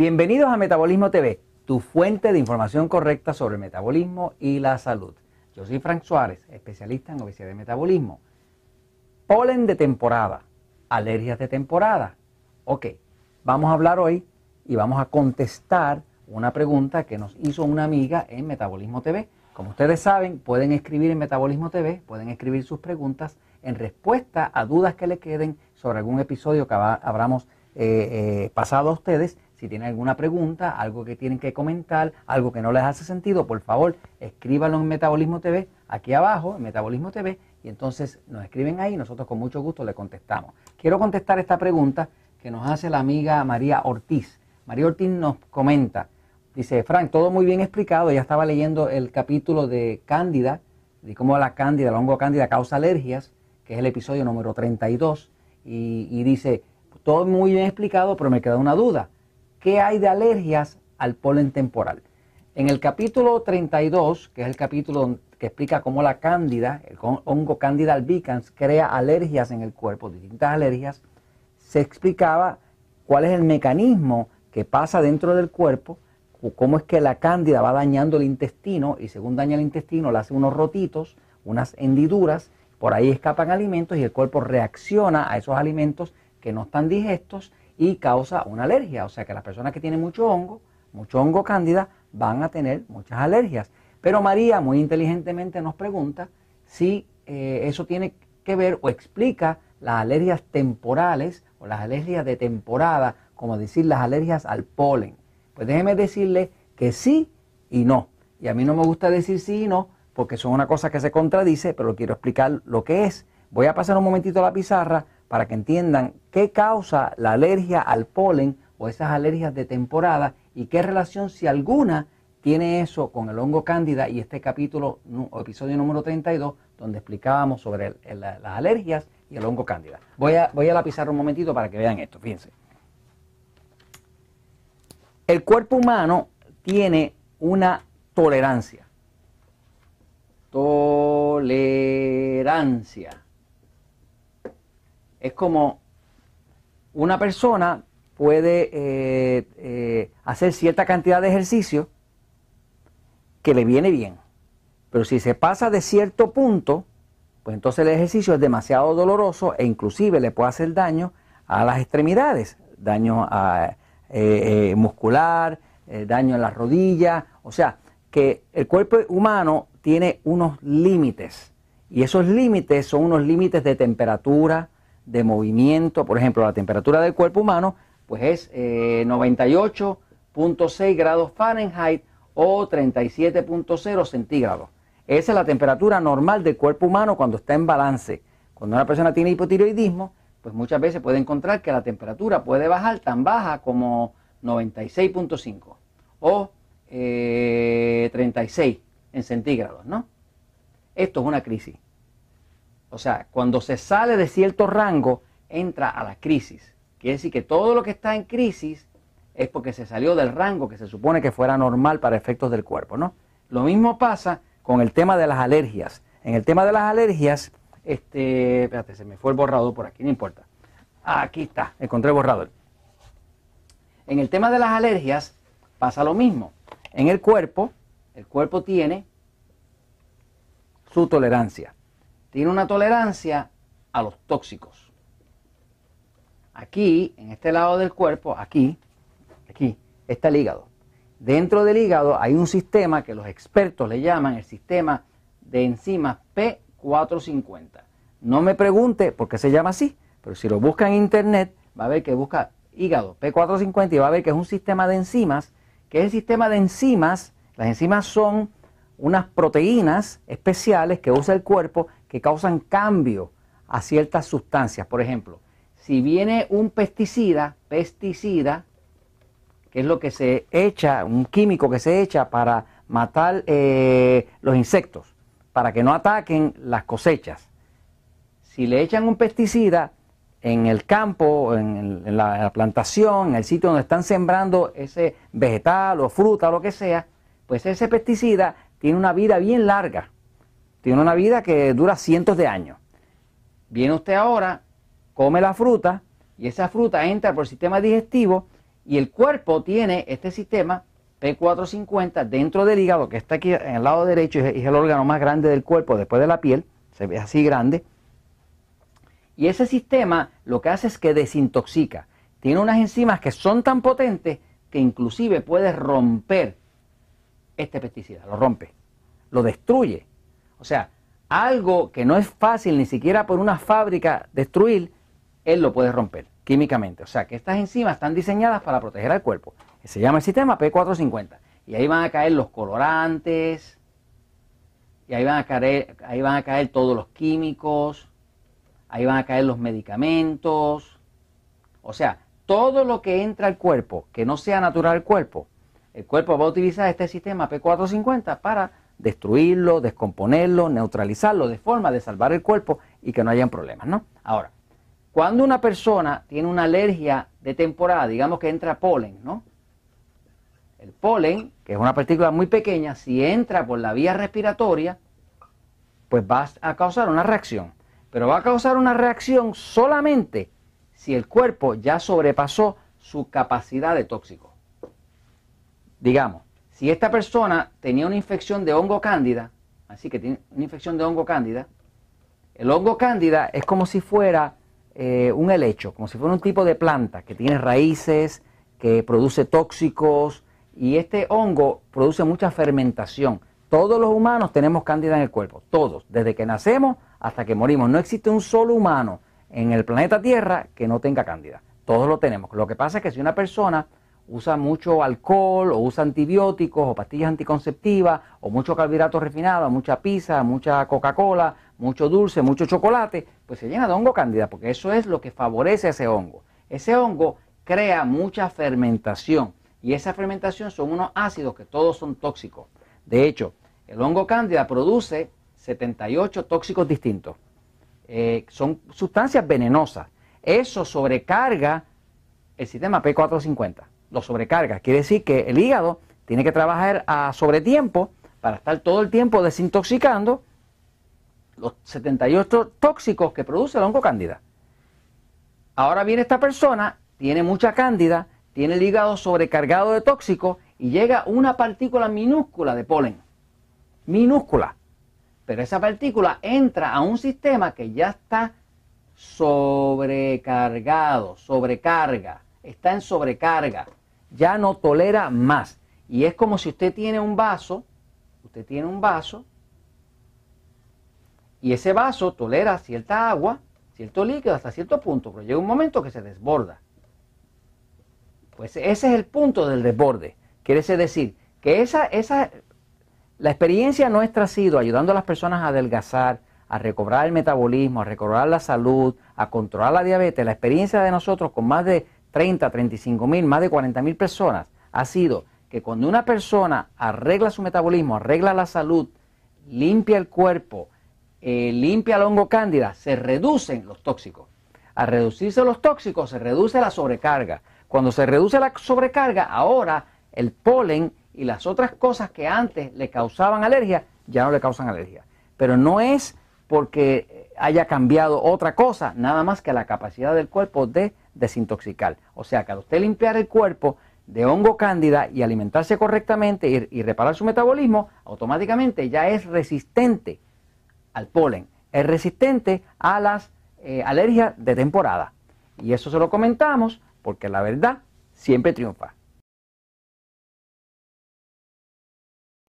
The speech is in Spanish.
Bienvenidos a Metabolismo TV, tu fuente de información correcta sobre el metabolismo y la salud. Yo soy Frank Suárez, especialista en obesidad y metabolismo. Polen de temporada, alergias de temporada. Ok, vamos a hablar hoy y vamos a contestar una pregunta que nos hizo una amiga en Metabolismo TV. Como ustedes saben, pueden escribir en Metabolismo TV, pueden escribir sus preguntas en respuesta a dudas que le queden sobre algún episodio que habramos eh, eh, pasado a ustedes si tienen alguna pregunta, algo que tienen que comentar, algo que no les hace sentido, por favor, escríbanlo en Metabolismo TV, aquí abajo, en Metabolismo TV, y entonces nos escriben ahí y nosotros con mucho gusto le contestamos. Quiero contestar esta pregunta que nos hace la amiga María Ortiz. María Ortiz nos comenta, dice, Frank, todo muy bien explicado, ella estaba leyendo el capítulo de Cándida, de cómo la cándida, el hongo cándida causa alergias, que es el episodio número 32, y, y dice, todo muy bien explicado, pero me queda una duda qué hay de alergias al polen temporal. En el capítulo 32, que es el capítulo que explica cómo la cándida, el hongo cándida albicans, crea alergias en el cuerpo, distintas alergias, se explicaba cuál es el mecanismo que pasa dentro del cuerpo, cómo es que la cándida va dañando el intestino y según daña el intestino le hace unos rotitos, unas hendiduras, por ahí escapan alimentos y el cuerpo reacciona a esos alimentos que no están digestos y causa una alergia. O sea que las personas que tienen mucho hongo, mucho hongo cándida, van a tener muchas alergias. Pero María muy inteligentemente nos pregunta si eh, eso tiene que ver o explica las alergias temporales o las alergias de temporada, como decir las alergias al polen. Pues déjeme decirle que sí y no. Y a mí no me gusta decir sí y no porque son una cosa que se contradice, pero quiero explicar lo que es. Voy a pasar un momentito a la pizarra para que entiendan qué causa la alergia al polen o esas alergias de temporada y qué relación, si alguna, tiene eso con el hongo cándida y este capítulo o episodio número 32 donde explicábamos sobre las alergias y el hongo cándida. Voy a, voy a la pizarra un momentito para que vean esto, fíjense. El cuerpo humano tiene una tolerancia. Tolerancia es como una persona puede eh, eh, hacer cierta cantidad de ejercicio que le viene bien. Pero si se pasa de cierto punto, pues entonces el ejercicio es demasiado doloroso e inclusive le puede hacer daño a las extremidades, daño eh, muscular, daño en las rodillas. O sea, que el cuerpo humano tiene unos límites y esos límites son unos límites de temperatura, de movimiento, por ejemplo, la temperatura del cuerpo humano, pues es 98.6 eh, grados Fahrenheit o 37.0 centígrados. Esa es la temperatura normal del cuerpo humano cuando está en balance. Cuando una persona tiene hipotiroidismo, pues muchas veces puede encontrar que la temperatura puede bajar tan baja como 96.5 o 36 eh, en centígrados, ¿no? Esto es una crisis. O sea, cuando se sale de cierto rango, entra a la crisis. Quiere decir que todo lo que está en crisis es porque se salió del rango que se supone que fuera normal para efectos del cuerpo, ¿no? Lo mismo pasa con el tema de las alergias. En el tema de las alergias, este, espérate, se me fue el borrador por aquí, no importa. Aquí está, encontré el borrador. En el tema de las alergias pasa lo mismo. En el cuerpo, el cuerpo tiene su tolerancia tiene una tolerancia a los tóxicos. Aquí, en este lado del cuerpo, aquí, aquí, está el hígado. Dentro del hígado hay un sistema que los expertos le llaman el sistema de enzimas P450. No me pregunte por qué se llama así, pero si lo busca en internet va a ver que busca hígado P450 y va a ver que es un sistema de enzimas, que es el sistema de enzimas, las enzimas son unas proteínas especiales que usa el cuerpo que causan cambio a ciertas sustancias. Por ejemplo, si viene un pesticida, pesticida, que es lo que se echa, un químico que se echa para matar eh, los insectos, para que no ataquen las cosechas. Si le echan un pesticida en el campo, en, en la plantación, en el sitio donde están sembrando ese vegetal o fruta o lo que sea, pues ese pesticida tiene una vida bien larga tiene una vida que dura cientos de años. Viene usted ahora, come la fruta y esa fruta entra por el sistema digestivo Y el cuerpo tiene este sistema P450 dentro del hígado, que está aquí en el lado derecho, es el órgano más grande del cuerpo después de la piel, se ve así grande. Y ese sistema lo que hace es que desintoxica. Tiene unas enzimas que son tan potentes que inclusive puede romper este pesticida, lo rompe, lo destruye. O sea, algo que no es fácil ni siquiera por una fábrica destruir, él lo puede romper químicamente. O sea, que estas enzimas están diseñadas para proteger al cuerpo. Se llama el sistema P450. Y ahí van a caer los colorantes, y ahí van a caer, ahí van a caer todos los químicos, ahí van a caer los medicamentos. O sea, todo lo que entra al cuerpo, que no sea natural al cuerpo, el cuerpo va a utilizar este sistema P450 para destruirlo, descomponerlo, neutralizarlo, de forma de salvar el cuerpo y que no hayan problemas, ¿no? Ahora, cuando una persona tiene una alergia de temporada, digamos que entra polen, ¿no? El polen, que es una partícula muy pequeña, si entra por la vía respiratoria, pues va a causar una reacción. Pero va a causar una reacción solamente si el cuerpo ya sobrepasó su capacidad de tóxico. Digamos, si esta persona tenía una infección de hongo cándida, así que tiene una infección de hongo cándida, el hongo cándida es como si fuera eh, un helecho, como si fuera un tipo de planta que tiene raíces, que produce tóxicos y este hongo produce mucha fermentación. Todos los humanos tenemos cándida en el cuerpo, todos, desde que nacemos hasta que morimos. No existe un solo humano en el planeta Tierra que no tenga cándida. Todos lo tenemos. Lo que pasa es que si una persona usa mucho alcohol o usa antibióticos o pastillas anticonceptivas o mucho carbohidrato refinado, mucha pizza, mucha Coca-Cola, mucho dulce, mucho chocolate, pues se llena de hongo cándida, porque eso es lo que favorece a ese hongo. Ese hongo crea mucha fermentación y esa fermentación son unos ácidos que todos son tóxicos. De hecho, el hongo cándida produce 78 tóxicos distintos. Eh, son sustancias venenosas. Eso sobrecarga el sistema P450. Lo sobrecarga. Quiere decir que el hígado tiene que trabajar a sobretiempo para estar todo el tiempo desintoxicando los 78 tóxicos que produce el hongo cándida. Ahora viene esta persona, tiene mucha cándida, tiene el hígado sobrecargado de tóxicos y llega una partícula minúscula de polen. Minúscula. Pero esa partícula entra a un sistema que ya está sobrecargado, sobrecarga, está en sobrecarga, ya no tolera más. Y es como si usted tiene un vaso, usted tiene un vaso, y ese vaso tolera cierta agua, cierto líquido hasta cierto punto, pero llega un momento que se desborda. Pues ese es el punto del desborde. Quiere decir que esa, esa, la experiencia nuestra ha sido ayudando a las personas a adelgazar, a recobrar el metabolismo, a recobrar la salud, a controlar la diabetes. La experiencia de nosotros con más de 30, 35 mil, más de 40 mil personas ha sido que cuando una persona arregla su metabolismo, arregla la salud, limpia el cuerpo, eh, limpia el hongo cándida, se reducen los tóxicos. Al reducirse los tóxicos se reduce la sobrecarga. Cuando se reduce la sobrecarga, ahora el polen y las otras cosas que antes le causaban alergia ya no le causan alergia. Pero no es porque haya cambiado otra cosa, nada más que la capacidad del cuerpo de desintoxicar. O sea que al usted limpiar el cuerpo de hongo cándida y alimentarse correctamente y, reparar su metabolismo, automáticamente ya es resistente al polen, es resistente a las eh, alergias de temporada. Y eso se lo comentamos porque la verdad siempre triunfa.